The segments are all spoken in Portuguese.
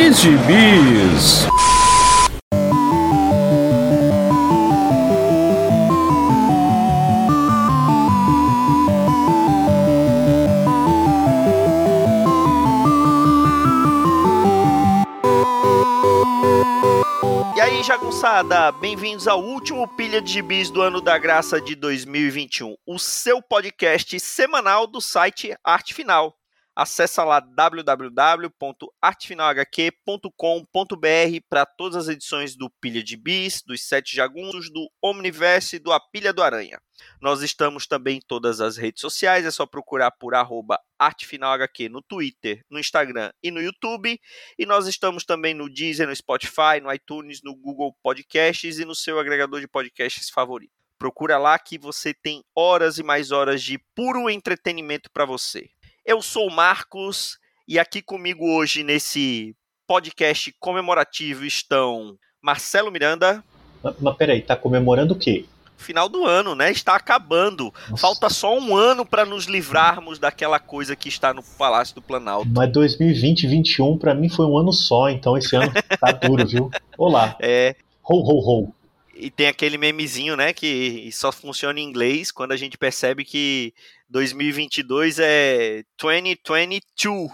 de Gibis. E aí, jagunçada, bem-vindos ao último Pilha de Gibis do ano da graça de 2021, o seu podcast semanal do site Arte Final. Acesse lá www.artefinalhq.com.br para todas as edições do Pilha de Bis, dos Sete Jagunços, do Omniverse e do A Pilha do Aranha. Nós estamos também em todas as redes sociais, é só procurar por arroba ArtefinalHQ no Twitter, no Instagram e no YouTube. E nós estamos também no Deezer, no Spotify, no iTunes, no Google Podcasts e no seu agregador de podcasts favorito. Procura lá que você tem horas e mais horas de puro entretenimento para você. Eu sou o Marcos e aqui comigo hoje nesse podcast comemorativo estão Marcelo Miranda. Mas, mas peraí, tá comemorando o quê? Final do ano, né? Está acabando. Nossa. Falta só um ano para nos livrarmos daquela coisa que está no Palácio do Planalto. Mas 2020 21 pra mim foi um ano só, então esse ano tá duro, viu? Olá. É, Ho, ho, ho. E tem aquele memezinho, né, que só funciona em inglês quando a gente percebe que 2022 é 2022.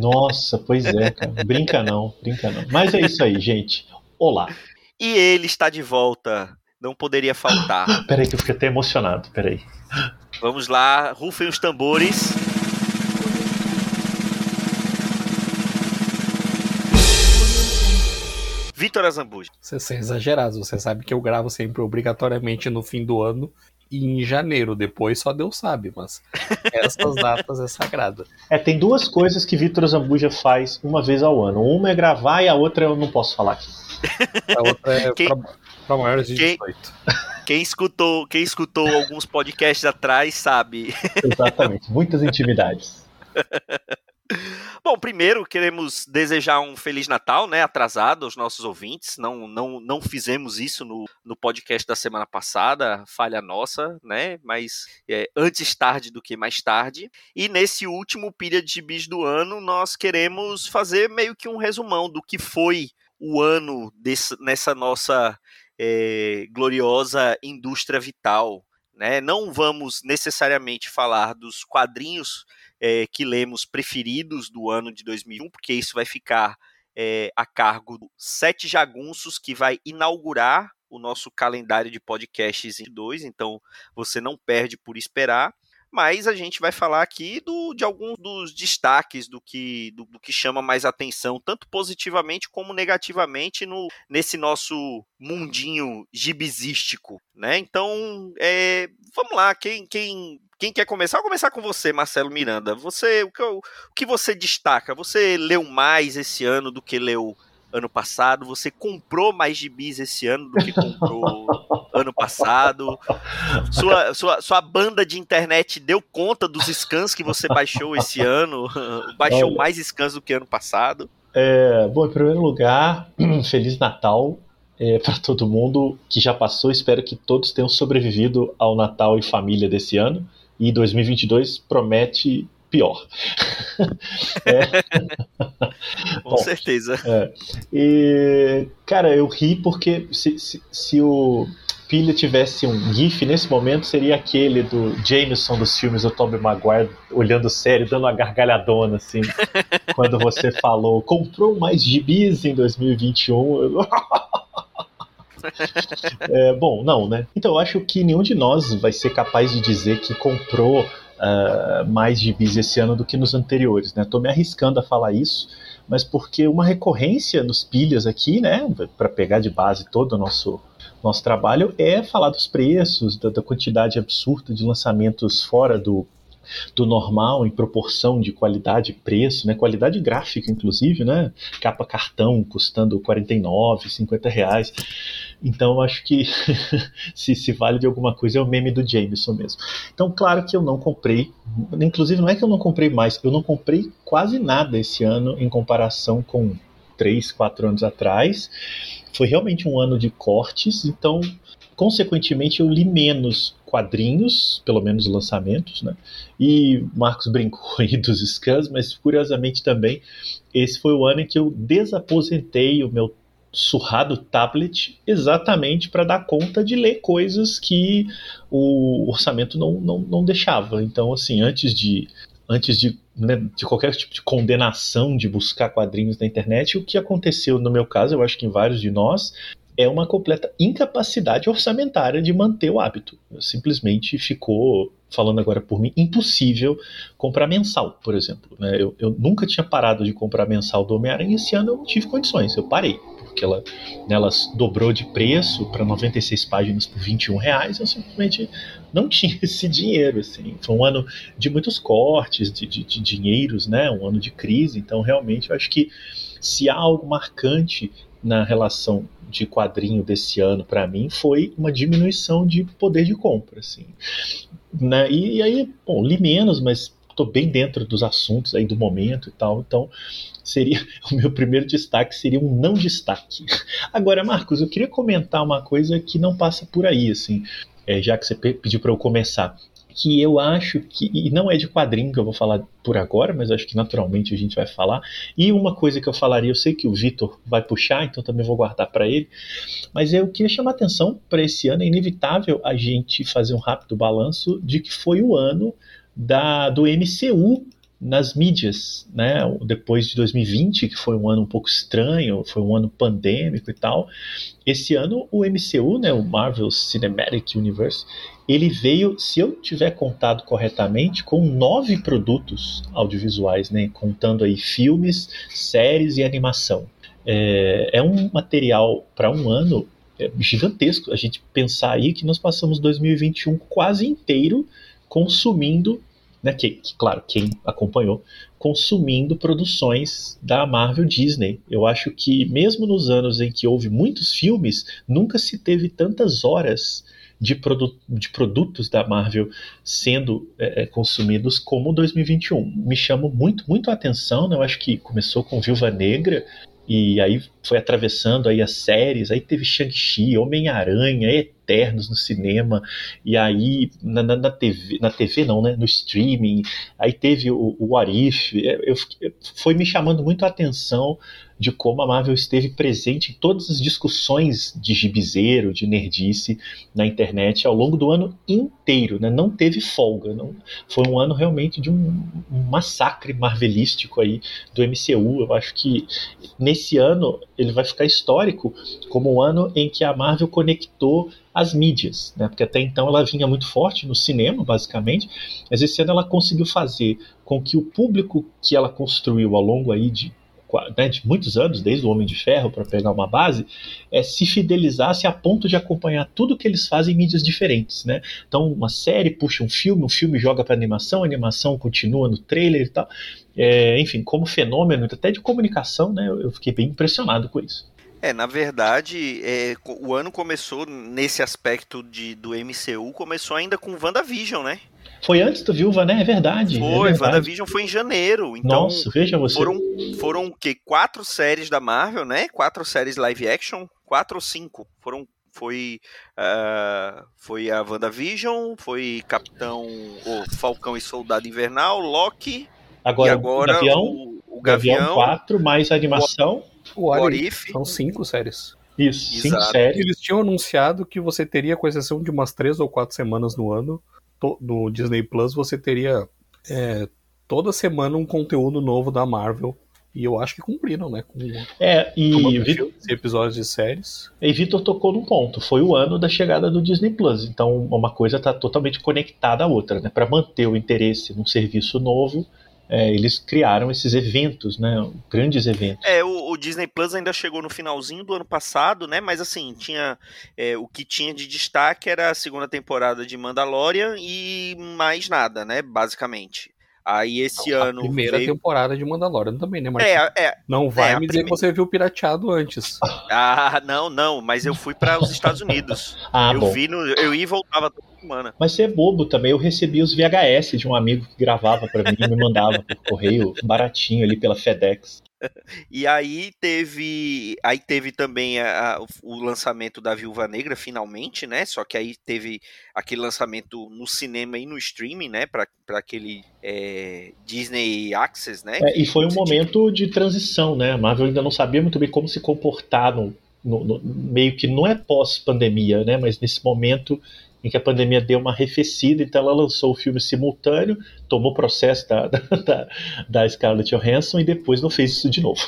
Nossa, pois é, cara. Brinca não, brinca não. Mas é isso aí, gente. Olá. E ele está de volta. Não poderia faltar. Peraí que eu fiquei até emocionado, peraí. Vamos lá, rufem os tambores. Vitor Azambuja. Vocês são exagerados. Você sabe que eu gravo sempre obrigatoriamente no fim do ano e em janeiro. Depois só Deus sabe, mas essas datas é sagrada. É, tem duas coisas que Vitor Zambuja faz uma vez ao ano. Uma é gravar e a outra eu não posso falar aqui. A outra é Quem- pra, pra maiores de Quem- 18. Quem escutou, quem escutou alguns podcasts atrás sabe. Exatamente. Muitas intimidades. Bom, primeiro queremos desejar um Feliz Natal, né? Atrasado aos nossos ouvintes. Não, não, não fizemos isso no, no podcast da semana passada, falha nossa, né? Mas é, antes tarde do que mais tarde. E nesse último pilha de bis do ano, nós queremos fazer meio que um resumão do que foi o ano desse, nessa nossa é, gloriosa indústria vital. Né? Não vamos necessariamente falar dos quadrinhos é, que lemos preferidos do ano de 2001, porque isso vai ficar é, a cargo do Sete Jagunços, que vai inaugurar o nosso calendário de podcasts em dois, então você não perde por esperar. Mas a gente vai falar aqui do, de alguns dos destaques do que, do, do que chama mais atenção, tanto positivamente como negativamente, no, nesse nosso mundinho gibisístico. Né? Então, é, vamos lá, quem, quem, quem quer começar? Vou começar com você, Marcelo Miranda. Você, o que, o que você destaca? Você leu mais esse ano do que leu ano passado? Você comprou mais gibis esse ano do que comprou ano passado? Sua, sua, sua banda de internet deu conta dos scans que você baixou esse ano? Baixou Olha. mais scans do que ano passado? É, bom, em primeiro lugar, Feliz Natal é, para todo mundo que já passou. Espero que todos tenham sobrevivido ao Natal e família desse ano. E 2022 promete pior. Com Bom, certeza. E, cara, eu ri porque se, se, se o Pilha tivesse um GIF nesse momento, seria aquele do Jameson dos filmes do Tobey Maguire olhando sério, dando uma gargalhadona, assim, quando você falou, comprou mais gibis em 2021. Eu- É, bom, não, né? Então eu acho que nenhum de nós vai ser capaz de dizer que comprou ah, mais gibis esse ano do que nos anteriores, né? Tô me arriscando a falar isso, mas porque uma recorrência nos pilhas aqui, né, para pegar de base todo o nosso nosso trabalho é falar dos preços, da, da quantidade absurda de lançamentos fora do, do normal em proporção de qualidade e preço, né? Qualidade gráfica, inclusive, né? Capa cartão custando 49, 50 reais. Então acho que se, se vale de alguma coisa é o meme do Jameson mesmo. Então, claro que eu não comprei, inclusive não é que eu não comprei mais, eu não comprei quase nada esse ano em comparação com três, quatro anos atrás. Foi realmente um ano de cortes, então, consequentemente, eu li menos quadrinhos, pelo menos lançamentos, né? E Marcos brincou aí dos scans, mas curiosamente também, esse foi o ano em que eu desaposentei o meu surrado tablet exatamente para dar conta de ler coisas que o orçamento não, não, não deixava. Então, assim, antes de antes de, né, de qualquer tipo de condenação de buscar quadrinhos na internet, o que aconteceu no meu caso, eu acho que em vários de nós, é uma completa incapacidade orçamentária de manter o hábito. Simplesmente ficou, falando agora por mim, impossível comprar mensal, por exemplo. Né? Eu, eu nunca tinha parado de comprar mensal do Homem-Aranha e esse ano eu não tive condições, eu parei porque ela, ela dobrou de preço para 96 páginas por 21 reais, eu simplesmente não tinha esse dinheiro, assim. Foi um ano de muitos cortes de, de, de dinheiros, né, um ano de crise, então realmente eu acho que se há algo marcante na relação de quadrinho desse ano para mim foi uma diminuição de poder de compra, assim. Né? E, e aí, bom, li menos, mas estou bem dentro dos assuntos aí do momento e tal, então seria o meu primeiro destaque seria um não destaque. Agora, Marcos, eu queria comentar uma coisa que não passa por aí, assim, é, já que você pediu para eu começar que eu acho que, e não é de quadrinho que eu vou falar por agora, mas acho que naturalmente a gente vai falar. E uma coisa que eu falaria, eu sei que o Vitor vai puxar, então também vou guardar para ele, mas eu queria chamar atenção para esse ano, é inevitável a gente fazer um rápido balanço de que foi o ano da, do MCU nas mídias, né? Depois de 2020, que foi um ano um pouco estranho, foi um ano pandêmico e tal. Esse ano o MCU, né, o Marvel Cinematic Universe, ele veio, se eu tiver contado corretamente, com nove produtos audiovisuais, né, contando aí filmes, séries e animação. É, é um material para um ano é, gigantesco. A gente pensar aí que nós passamos 2021 quase inteiro consumindo né, que, que, claro, quem acompanhou, consumindo produções da Marvel Disney. Eu acho que, mesmo nos anos em que houve muitos filmes, nunca se teve tantas horas de, produ de produtos da Marvel sendo é, é consumidos como 2021. Me chama muito, muito a atenção, né? eu acho que começou com Viúva Negra, e aí foi atravessando aí as séries, aí teve Shang-Chi, Homem-Aranha, Eternos no cinema, e aí na, na, na, TV, na TV não, né, no streaming, aí teve o, o What If, é, eu, eu, foi me chamando muito a atenção de como a Marvel esteve presente em todas as discussões de gibizeiro, de nerdice na internet ao longo do ano inteiro, né? não teve folga, não, foi um ano realmente de um, massacre marvelístico aí do MCU, eu acho que nesse ano ele vai ficar histórico como um ano em que a Marvel conectou as mídias, né? porque até então ela vinha muito forte no cinema, basicamente, mas esse ano ela conseguiu fazer com que o público que ela construiu ao longo aí de né, de muitos anos, desde o Homem de Ferro, para pegar uma base, é, se fidelizasse a ponto de acompanhar tudo que eles fazem em mídias diferentes. Né? Então, uma série puxa um filme, um filme joga para animação, a animação continua no trailer e tal. É, enfim, como fenômeno até de comunicação, né, eu fiquei bem impressionado com isso. É, na verdade, é, o ano começou nesse aspecto de, do MCU, começou ainda com WandaVision, né? Foi antes do Viúva, né? É verdade. Foi, é verdade. WandaVision foi em janeiro. Então, Nossa, veja você. Foram, foram que quatro séries da Marvel, né? Quatro séries live action, quatro ou cinco. Foram foi uh, foi a WandaVision, foi Capitão o Falcão e Soldado Invernal, Loki agora, e agora o Gavião, o, o Gavião, Gavião 4 mais a animação. O Arif. São cinco séries. Isso, Exato. cinco séries. Eles tinham anunciado que você teria, com exceção de umas três ou quatro semanas no ano, no Disney Plus você teria é, toda semana um conteúdo novo da Marvel. E eu acho que cumpriram, né? Com, é, e Vitor, episódios de séries. E Vitor tocou num ponto. Foi o ano da chegada do Disney Plus. Então, uma coisa está totalmente conectada à outra, né? Para manter o interesse num serviço novo, é, eles criaram esses eventos, né? Grandes eventos. É, o, o, Disney Plus ainda chegou no finalzinho do ano passado, né? Mas assim, tinha é, o que tinha de destaque era a segunda temporada de Mandalorian e mais nada, né? Basicamente. Aí esse Não, ano. A primeira veio... temporada de Mandalorian também, né, Marcos? É, é. Não vai é, me dizer prime... que você viu pirateado antes. Ah, não, não, mas eu fui para os Estados Unidos. ah, eu bom. vi no. Eu ia e voltava toda semana. Mas você é bobo também. Eu recebi os VHS de um amigo que gravava para mim e me mandava por correio baratinho ali pela FedEx. E aí teve, aí teve também a, a, o lançamento da Viúva Negra finalmente, né? Só que aí teve aquele lançamento no cinema e no streaming, né? Para aquele é, Disney Access, né? É, e foi um momento de transição, né? A Marvel ainda não sabia muito bem como se comportar no, no, no meio que não é pós-pandemia, né? Mas nesse momento em que a pandemia deu uma arrefecida, então ela lançou o filme simultâneo, tomou processo da, da, da Scarlett Johansson e depois não fez isso de novo.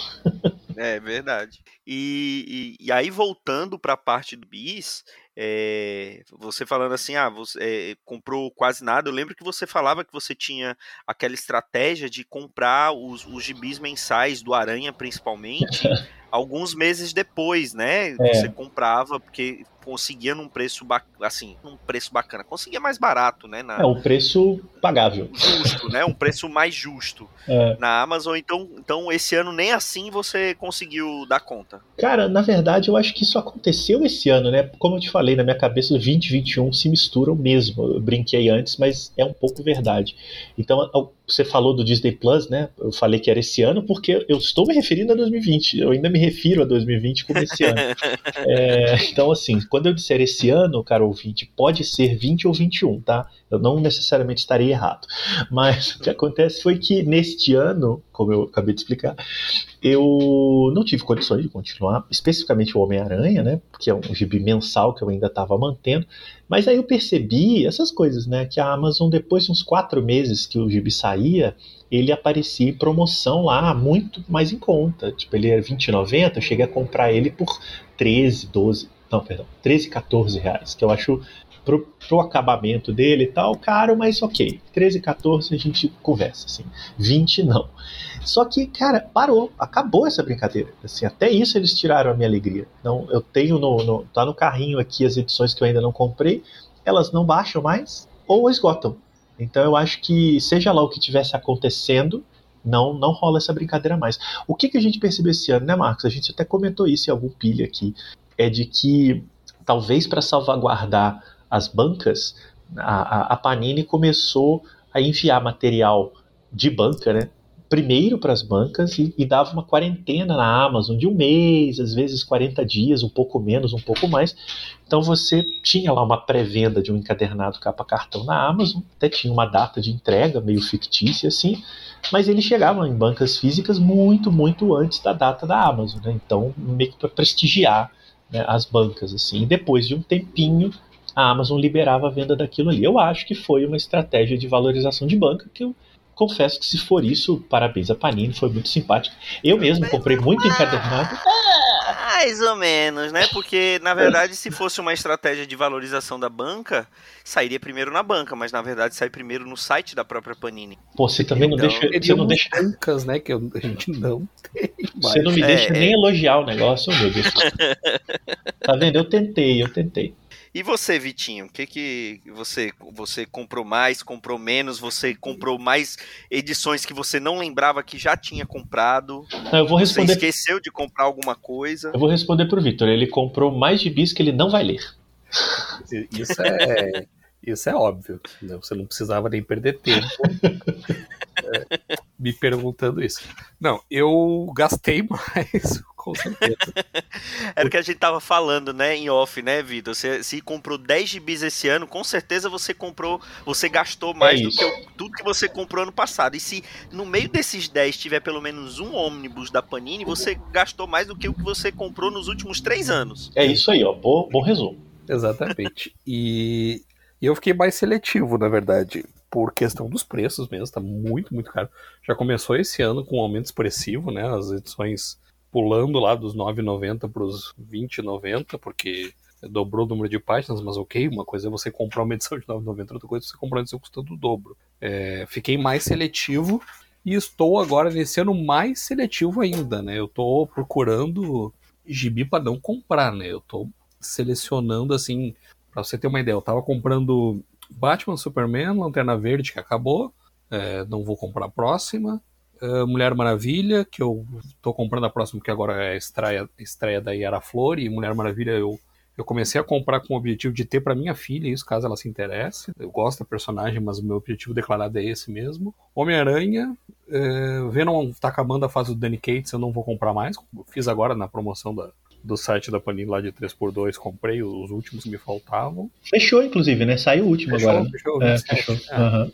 é verdade. E, e, e aí, voltando para a parte do bis, é, você falando assim, ah, você é, comprou quase nada. Eu lembro que você falava que você tinha aquela estratégia de comprar os, os gibis mensais do Aranha, principalmente, alguns meses depois, né? É. Você comprava, porque conseguia num preço assim, num preço bacana, conseguia mais barato, né? Na... É um preço pagável, justo, né? Um preço mais justo é. na Amazon. Então, então esse ano nem assim você conseguiu dar conta. Cara, na verdade eu acho que isso aconteceu esse ano, né? Como eu te falei, na minha cabeça 2021 se misturam mesmo. Eu brinquei antes, mas é um pouco verdade. Então você falou do Disney Plus, né? Eu falei que era esse ano porque eu estou me referindo a 2020. Eu ainda me refiro a 2020 como esse ano. É, então, assim, quando eu disser esse ano, cara ouvinte, pode ser 20 ou 21, tá? Eu não necessariamente estaria errado. Mas o que acontece foi que neste ano, como eu acabei de explicar, eu não tive condições de continuar, especificamente o Homem-Aranha, né? Que é um gibi mensal que eu ainda estava mantendo. Mas aí eu percebi essas coisas, né? Que a Amazon, depois de uns quatro meses que o gibi saía, ele aparecia em promoção lá muito mais em conta. Tipo, ele era R$20,90, eu cheguei a comprar ele por 13, 12, não, perdão, 13, 14 reais, que eu acho pro, pro acabamento dele e tal, caro, mas ok. 13, 14 a gente conversa, assim. 20 não. Só que, cara, parou, acabou essa brincadeira. Assim, até isso eles tiraram a minha alegria. Não, eu tenho no, no tá no carrinho aqui as edições que eu ainda não comprei, elas não baixam mais ou esgotam. Então eu acho que seja lá o que tivesse acontecendo, não não rola essa brincadeira mais. O que, que a gente percebeu esse ano, né, Marcos? A gente até comentou isso em algum pilha aqui, é de que talvez para salvaguardar as bancas, a, a Panini começou a enviar material de banca, né? Primeiro para as bancas e, e, dava uma quarentena na Amazon de um mês, às vezes 40 dias, um pouco menos, um pouco mais. Então você tinha lá uma pré-venda de um encadernado capa cartão na Amazon, até tinha uma data de entrega meio fictícia assim, mas ele chegava em bancas físicas muito, muito antes da data da Amazon, né? Então meio que para prestigiar né, as bancas assim. E depois de um tempinho a Amazon liberava a venda daquilo ali. Eu acho que foi uma estratégia de valorização de banca que eu confesso que se for isso, parabéns a Panini, foi muito simpático. Eu mesmo comprei muito encadernado. Mais ou menos, né? Porque, na verdade, se fosse uma estratégia de valorização da banca, sairia primeiro na banca, mas na verdade sai primeiro no site da própria Panini. Pô, você também então, não deixa. Você não deixa. bancas, né? Que a gente não tem. Mas... Você não me é, deixa é... nem elogiar o negócio, meu Deus. tá vendo? Eu tentei, eu tentei. E você, Vitinho, o que que você você comprou mais, comprou menos? Você comprou mais edições que você não lembrava que já tinha comprado? eu vou responder. Você esqueceu de comprar alguma coisa? Eu vou responder pro Vitor. Ele comprou mais gibis que ele não vai ler. Isso é isso é óbvio. Né? Você não precisava nem perder tempo é, me perguntando isso. Não, eu gastei mais com certeza. Era o que a gente tava falando, né, em off, né, Vitor? Você se comprou 10 gibis esse ano, com certeza você comprou, você gastou mais é do que tudo que você comprou ano passado. E se no meio desses 10 tiver pelo menos um ônibus da Panini, você gastou mais do que o que você comprou nos últimos 3 anos. É isso aí, ó. Bom, bom resumo. Exatamente. E eu fiquei mais seletivo, na verdade, por questão dos preços mesmo, tá muito, muito caro. Já começou esse ano com um aumento expressivo, né? As edições pulando lá dos 9,90 para os 20,90, porque dobrou o número de páginas, mas ok, uma coisa é você comprar uma edição de 9,90, outra coisa é você comprar uma edição custando o dobro. É, fiquei mais seletivo e estou agora nesse ano mais seletivo ainda, né? Eu estou procurando gibi para não comprar, né? Eu estou selecionando assim, para você ter uma ideia, eu estava comprando Batman, Superman, Lanterna Verde que acabou, é, não vou comprar a próxima. Uh, Mulher Maravilha, que eu tô comprando a próxima, porque agora é a estreia, estreia da Yara Flor, e Mulher Maravilha eu, Eu comecei a comprar com o objetivo de ter para minha filha isso, caso ela se interesse. Eu gosto da personagem, mas o meu objetivo declarado é esse mesmo. Homem-Aranha, é, Venom tá acabando a fase do Danny Cates, eu não vou comprar mais. Fiz agora na promoção da, do site da Panini lá de 3x2, comprei os últimos que me faltavam. Fechou, inclusive, né? Saiu o último Fechou, agora. né? fechou, É, fechou. É. Aham.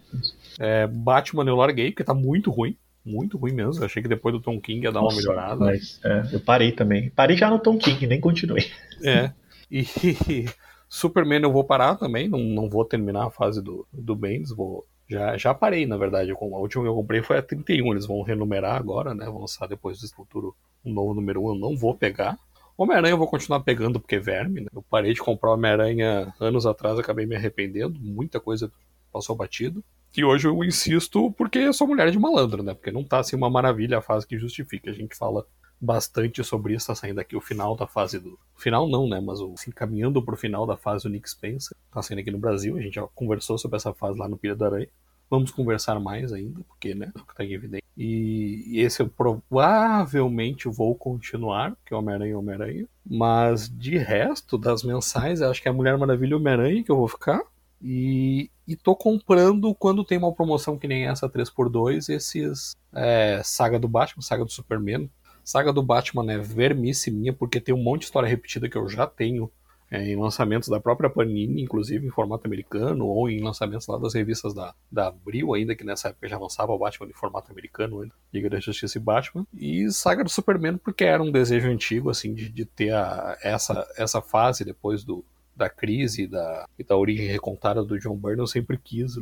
É, Batman eu larguei, porque tá muito ruim. Muito ruim mesmo. Eu achei que depois do Tom King ia dar uma Nossa, melhorada. Mas, é, eu parei também. Parei já no Tom King, nem continuei. É. E Superman eu vou parar também, não, não vou terminar a fase do, do Bendis, vou. Já, já parei, na verdade. Eu A última que eu comprei foi a 31. Eles vão renumerar agora, né? Vão lançar depois do futuro um novo número 1. Eu não vou pegar. Homem-Aranha eu vou continuar pegando porque é verme, né? Eu parei de comprar Homem-Aranha anos atrás, acabei me arrependendo. Muita coisa passou batido. E hoje eu insisto porque sou mulher de malandro, né? Porque não tá assim uma maravilha a fase que justifica. A gente fala bastante sobre isso, tá saindo aqui o final da fase do. Final não, né? Mas o, assim, caminhando pro final da fase do Nick Spencer. Tá saindo aqui no Brasil. A gente já conversou sobre essa fase lá no Pilha da Aranha. Vamos conversar mais ainda, porque, né? Tá em evidência. E, esse eu provavelmente vou continuar, porque é Homem-Aranha é Homem-Aranha. Mas de resto, das mensais, acho que é a Mulher Maravilha Homem-Aranha que eu vou ficar. E, e tô comprando quando tem uma promoção que nem essa 3x2, esses é, Saga do Batman, Saga do Superman. Saga do Batman é vermice minha, porque tem um monte de história repetida que eu já tenho é, em lançamentos da própria Panini, inclusive em formato americano, ou em lançamentos lá das revistas da, da Abril, ainda que nessa época já lançava o Batman em formato americano, ainda, Liga da Justiça e Batman. E Saga do Superman, porque era um desejo antigo, assim, de, de ter a, essa, essa fase depois do, da crise da, e da origem recontada do John Byrne, eu sempre quis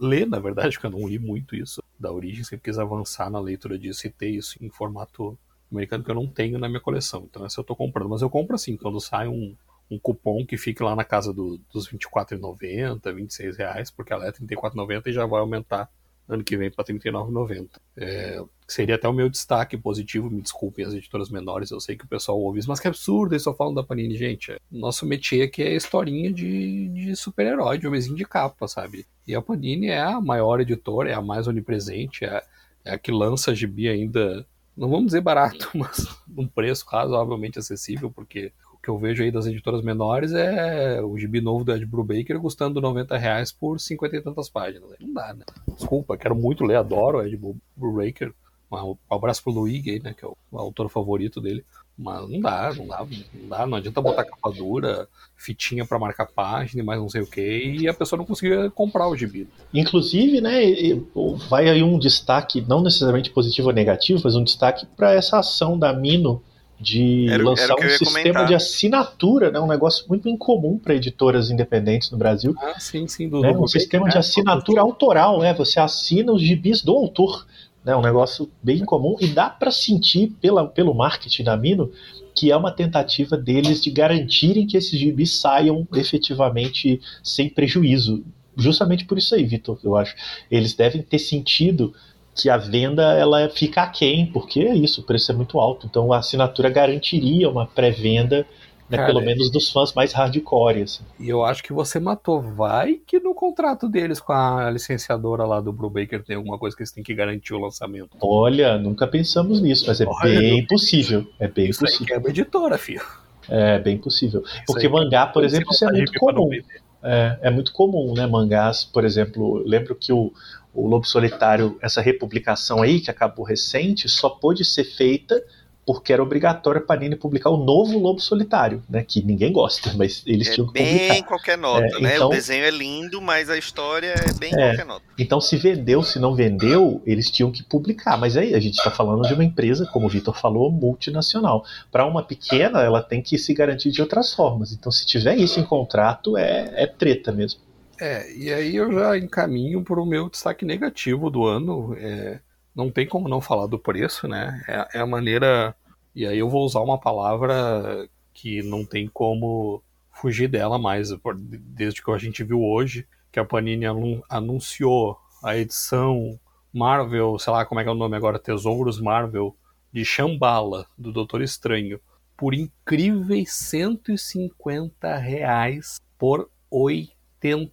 ler, na verdade, porque eu não li muito isso da origem, sempre quis avançar na leitura disso e ter isso em formato americano que eu não tenho na minha coleção. Então essa eu tô comprando. Mas eu compro assim, quando sai um, um cupom que fique lá na casa do, dos R$24,90, 26 reais, porque ela é R$34,90 e já vai aumentar ano que vem para R$39,90. É, seria até o meu destaque positivo, me desculpem as editoras menores, eu sei que o pessoal ouve isso, mas que absurdo, eles só falam da Panini, gente. Nosso métier aqui é historinha de, de super-herói, de homenzinho de capa, sabe? E a Panini é a maior editora, é a mais onipresente, é, é a que lança gibi ainda, não vamos dizer barato, mas num preço razoavelmente acessível, porque que eu vejo aí das editoras menores é o gibi novo do Ed Brubaker custando 90 reais por 50 e tantas páginas. Não dá, né? Desculpa, quero muito ler, adoro o Ed Brubaker. Um abraço pro Luigi né? Que é o autor favorito dele. Mas não dá, não dá, não dá, não adianta botar capa dura, fitinha pra marcar página e mais não sei o que, e a pessoa não conseguia comprar o gibi. Inclusive, né, vai aí um destaque, não necessariamente positivo ou negativo, mas um destaque para essa ação da Mino de Era era lançar eu um sistema comentar. de assinatura, né, um negócio muito incomum para editoras independentes no Brasil. Ah, sim, sim, do, né, um sistema de né? assinatura autoral, né? Você assina os gibis do autor, né? Um negócio bem comum e dá para sentir pela, pelo marketing da Mino que é uma tentativa deles de garantirem que esses gibis saiam efetivamente sem prejuízo. Justamente por isso aí, Vitor, eu acho. Eles devem ter sentido que a venda ela fica aquém, porque é isso, o preço é muito alto. Então a assinatura garantiria uma pré-venda, né, pelo menos dos fãs mais hardcore. Assim. E eu acho que você matou. Vai que no contrato deles com a licenciadora lá do Brubaker tem alguma coisa que eles têm que garantir o lançamento. Olha, nunca pensamos nisso, mas é Olha, bem possível. É bem Isso aí possível. quebra editora, filho. É bem possível. Isso Porque aí mangá, por exemplo, isso é muito comum. É, é muito comum, né? Mangás, por exemplo, lembro que o, o Lobo Solitário, essa republicação aí, que acabou recente, só pôde ser feita porque era obrigatório a Panini publicar o novo Lobo Solitário, né? Que ninguém gosta, mas eles É tinham que bem publicar. qualquer nota, É, né? então- O desenho é lindo, mas a história é bem É. qualquer nota. Então, se vendeu, se não vendeu, eles tinham que publicar. Mas aí a gente está falando de uma empresa, como o Vitor falou, multinacional. Para uma pequena, ela tem que se garantir de outras formas. Então, se tiver isso em contrato, é, é treta mesmo. É, e aí eu já encaminho para o meu destaque negativo do ano. É, não tem como não falar do preço, né? É, é a maneira. E aí eu vou usar uma palavra que não tem como fugir dela mais, desde que a gente viu hoje, que a Panini anun- anunciou a edição Marvel, sei lá como é que é o nome agora, Tesouros Marvel, de Shambhala, do Doutor Estranho, por incríveis 150 reais por 80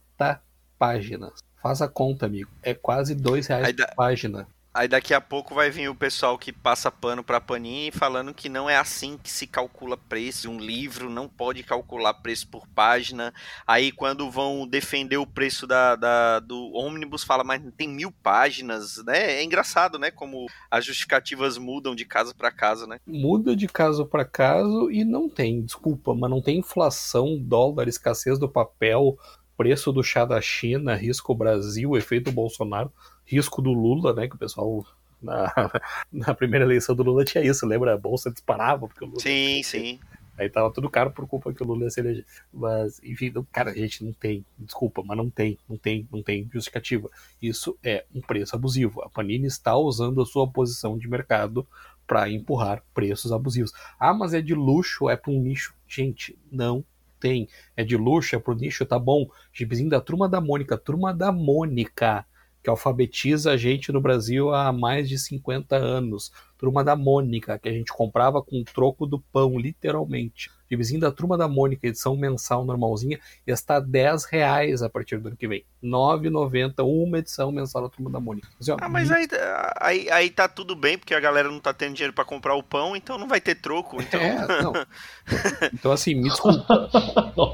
páginas. Faz a conta, amigo. É quase dois reais Aí por página. Aí daqui a pouco vai vir o pessoal que passa pano pra Panini falando que não é assim que se calcula preço. Um livro não pode calcular preço por página. Aí quando vão defender o preço da, da do ônibus, fala, mas tem mil páginas, né? É engraçado, né? Como as justificativas mudam de caso para caso, né? Muda de caso para caso e não tem, desculpa, mas não tem inflação, dólar, escassez do papel, preço do chá da China, risco Brasil, efeito Bolsonaro risco do Lula, né? Que o pessoal na, na primeira eleição do Lula tinha isso, lembra? A bolsa disparava porque o Lula. Sim, sim. Aí tava tudo caro por culpa que o Lula ia se eleger. Mas, enfim, cara, a gente não tem, desculpa, mas não tem, não tem, não tem justificativa. Isso é um preço abusivo. A Panini está usando a sua posição de mercado para empurrar preços abusivos. Ah, mas é de luxo, é para um nicho. Gente, não tem. É de luxo, é pro nicho, tá bom. Gibizinho da turma da Mônica, turma da Mônica que alfabetiza a gente no Brasil há mais de 50 anos. Turma da Mônica, que a gente comprava com o troco do pão, literalmente. Gibizinho da Turma da Mônica, edição mensal normalzinha, está 10 reais a partir do ano que vem. 9,90, uma edição mensal da Turma da Mônica. Assim, ó, ah, mas aí, aí, aí tá tudo bem, porque a galera não tá tendo dinheiro para comprar o pão, então não vai ter troco. Então, é, não. então assim, me desculpa.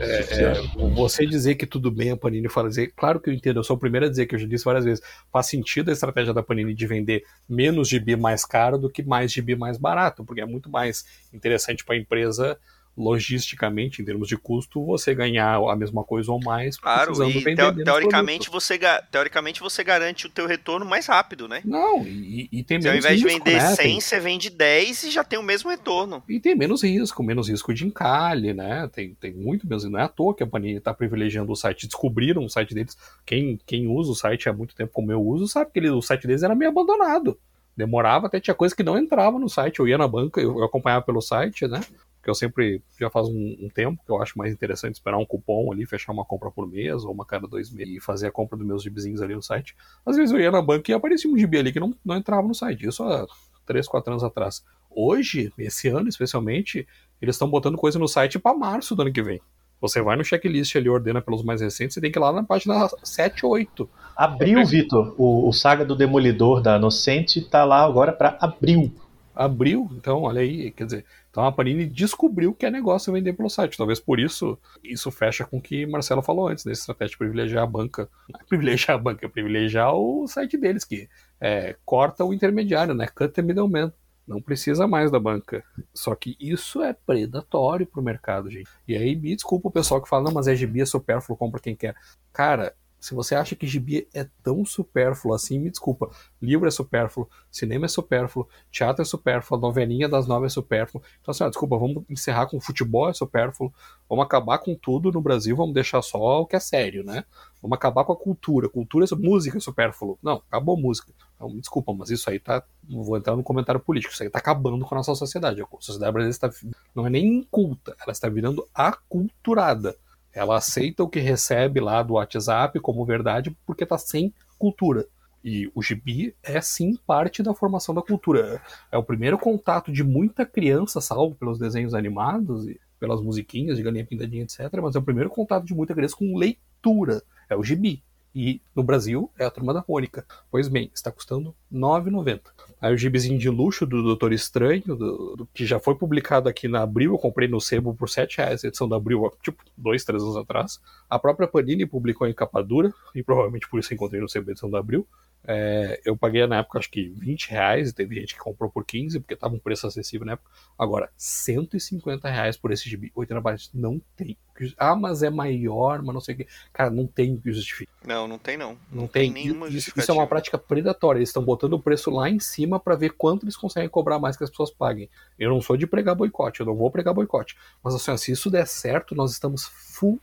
é, é, você dizer que tudo bem a Panini fala dizer, claro que eu entendo, eu sou o primeiro a dizer que eu já disse várias vezes, faz sentido a estratégia da Panini de vender menos gibi mais caro do que mais gibi mais barato, porque é muito mais interessante para a empresa logisticamente, em termos de custo, você ganhar a mesma coisa ou mais. Claro, e teo teoricamente, você, teoricamente você garante o teu retorno mais rápido, né? Não, e, e tem menos risco, ao invés risco, de vender né? 100, tem... você vende 10 e já tem o mesmo retorno. E tem menos risco, menos risco de encalhe, né? Tem, tem muito menos, não é à toa que a Panini está privilegiando o site, descobriram o site deles, quem, quem usa o site há muito tempo como eu uso, sabe que ele, o site deles era meio abandonado. Demorava, até tinha coisa que não entrava no site. Eu ia na banca, eu acompanhava pelo site, né? Que eu sempre, já faz um, um, tempo, que eu acho mais interessante esperar um cupom ali, fechar uma compra por mês ou uma cada dois meses e fazer a compra dos meus gibizinhos ali no site. Às vezes eu ia na banca e aparecia um gibi ali que não, não entrava no site, isso há 3, 4 anos atrás. Hoje, esse ano especialmente, eles estão botando coisa no site para março do ano que vem. Você vai no checklist ali, ordena pelos mais recentes, você tem que ir lá na página 7 ou 8. Abril, Vitor. O, o Saga do Demolidor da Inocente tá lá agora para abril. Abril? Então, olha aí, quer dizer, então a Panini descobriu que é negócio vender pelo site. Talvez por isso isso fecha com o que Marcelo falou antes, dessa estratégia de privilegiar a banca. Não é privilegiar a banca, é privilegiar o site deles, que é, corta o intermediário, né? Cut the middleman. Não precisa mais da banca. Só que isso é predatório pro mercado, gente. E aí, me desculpa o pessoal que fala, não, mas é gibi, é supérfluo, compra quem quer. Cara, se você acha que gibi é tão supérfluo assim, me desculpa. Livro é supérfluo, cinema é supérfluo, teatro é supérfluo, novelinha das nove é supérfluo. Então, assim, ó, desculpa, vamos encerrar com futebol é supérfluo, vamos acabar com tudo no Brasil, vamos deixar só o que é sério, né? Vamos acabar com a cultura. Cultura, é música é supérfluo. Não, acabou a música. Então, me desculpa, mas isso aí tá. Vou entrar no comentário político. Isso aí tá acabando com a nossa sociedade. A sociedade brasileira está, não é nem inculta, ela está virando aculturada. Ela aceita o que recebe lá do WhatsApp como verdade porque está sem cultura. E o gibi é sim parte da formação da cultura. É o primeiro contato de muita criança, salvo pelos desenhos animados e pelas musiquinhas de galinha pintadinha, etc. Mas é o primeiro contato de muita criança com leitura. É o gibi. E no Brasil é a turma da Mônica. Pois bem, está custando R$ 9,90. Aí o gibizinho de luxo do Doutor Estranho, do, do, que já foi publicado aqui na Abril, eu comprei no Sebo por R$ reais, edição da Abril, tipo, dois, três anos atrás. A própria Panini publicou em capa dura, e provavelmente por isso encontrei no Sebo edição da Abril. É, eu paguei na época acho que 20 reais, e teve gente que comprou por 15, porque estava um preço acessível na época. Agora, 150 reais por esse gibi, 80 bytes, não tem. Ah, mas é maior, mas não sei o que. Cara, não tem o que justifique. Não, não tem não. Não, não tem, tem nenhuma isso, isso é uma prática predatória. Eles estão botando o preço lá em cima para ver quanto eles conseguem cobrar mais que as pessoas paguem. Eu não sou de pregar boicote, eu não vou pregar boicote. Mas assim, se isso der certo, nós estamos full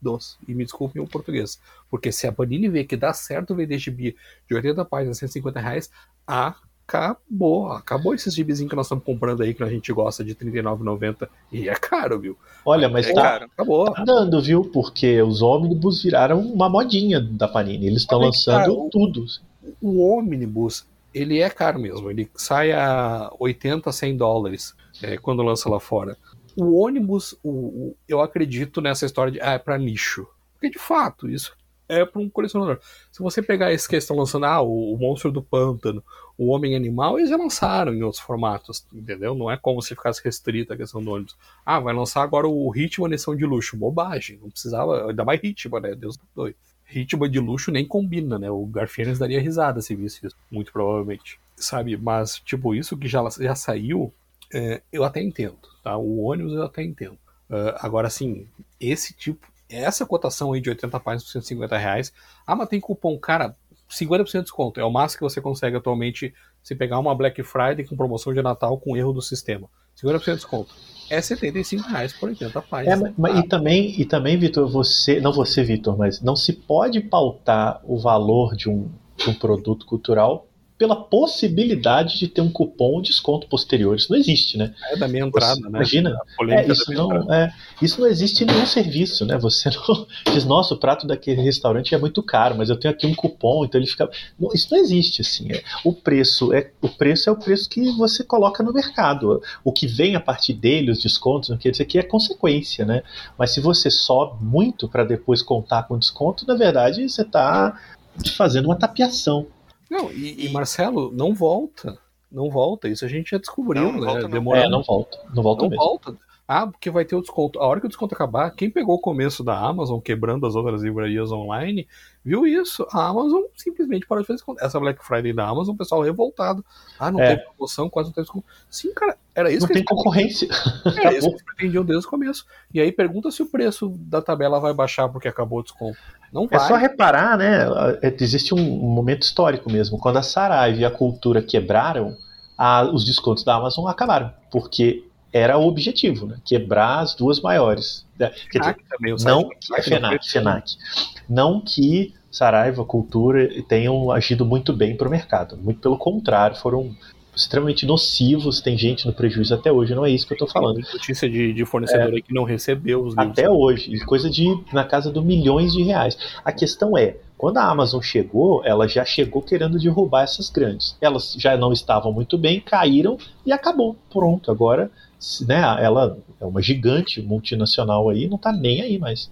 dos. E me desculpem o português. Porque se a Panini vê que dá certo vender gibi de 80 páginas, 150 reais, acabou. Acabou esses gibizinhos que nós estamos comprando aí, que a gente gosta de R$39,90. E é caro, viu? Olha, mas é tá, caro. acabou. tá dando, viu? Porque os ônibus viraram uma modinha da Panini. Eles estão lançando tudo. O ônibus, ele é caro mesmo. Ele sai a 80, 100 dólares é, quando lança lá fora o ônibus, o, o, eu acredito nessa história de ah, é para nicho. Porque de fato, isso é para um colecionador. Se você pegar esse que eles estão lançando, ah, o, o Monstro do Pântano, o Homem Animal, eles já lançaram em outros formatos, entendeu? Não é como se ficasse restrita a questão do ônibus. Ah, vai lançar agora o Hitman edição de luxo. Bobagem, não precisava, ainda mais Hitman, né? Deus do doido. Hitman de luxo nem combina, né? O Garfienes daria risada se visse isso, muito provavelmente. Sabe, mas, tipo, isso que já, já saiu, é, eu até entendo, tá? O ônibus eu até entendo. Uh, agora, assim, esse tipo, essa cotação aí de 80 páginas por 150 reais, ah, mas tem cupom, cara, 50% de desconto. É o máximo que você consegue atualmente se pegar uma Black Friday com promoção de Natal com erro do sistema. 50% de desconto. É 75 reais por 80 páginas. É, mas, e também, e também Vitor, você, não você, Vitor, mas não se pode pautar o valor de um, de um produto cultural pela possibilidade de ter um cupom de desconto posterior. Isso não existe, né? É da minha entrada, Você, né? Imagina. É, isso, não, é, isso não existe em nenhum serviço, né? Você não diz, nossa, o prato daquele restaurante é muito caro, mas eu tenho aqui um cupom, então ele fica. Não, isso não existe, assim. É, o preço é o preço é o preço que você coloca no mercado. O que vem a partir dele, os descontos, não quer dizer que é consequência, né? Mas se você sobe muito para depois contar com desconto, na verdade você está fazendo uma tapiação. Não, e, e, Marcelo, não volta. Não volta. Isso a gente já descobriu, Não, não né? volta, não. Demora É, não volta. Não volta não mesmo. volta. Ah, porque vai ter o desconto. A hora que o desconto acabar, quem pegou o começo da Amazon, quebrando as outras livrarias online, viu isso. A Amazon simplesmente parou de fazer desconto. Essa Black Friday da Amazon, o pessoal revoltado. Ah, não É. teve promoção, quase não teve desconto. Sim, cara, era isso Não que tem concorrência. Era isso que eles pretendiam desde o começo. E aí pergunta se o preço da tabela vai baixar porque acabou o desconto. Não É vai. só reparar, né? é, Existe um momento histórico mesmo. Quando a Saraiva e a Cultura quebraram, a- os descontos da Amazon acabaram. Porque era o objetivo, né? Quebrar as duas maiores. É, Quer dizer, FENAC também, o não que, FENAC, FENAC, FENAC. Não que Saraiva, Cultura tenham agido muito bem para o mercado. Muito pelo contrário, foram extremamente nocivos. Tem gente no prejuízo até hoje. Não é isso que eu estou falando. Tem Notícia de, de fornecedor aí que não recebeu os livros. Até hoje, coisa de na casa do milhões de reais. A questão é, quando a Amazon chegou, ela já chegou querendo derrubar essas grandes. Elas já não estavam muito bem, caíram e acabou. Pronto, agora né, ela é uma gigante multinacional aí, não tá nem aí mais.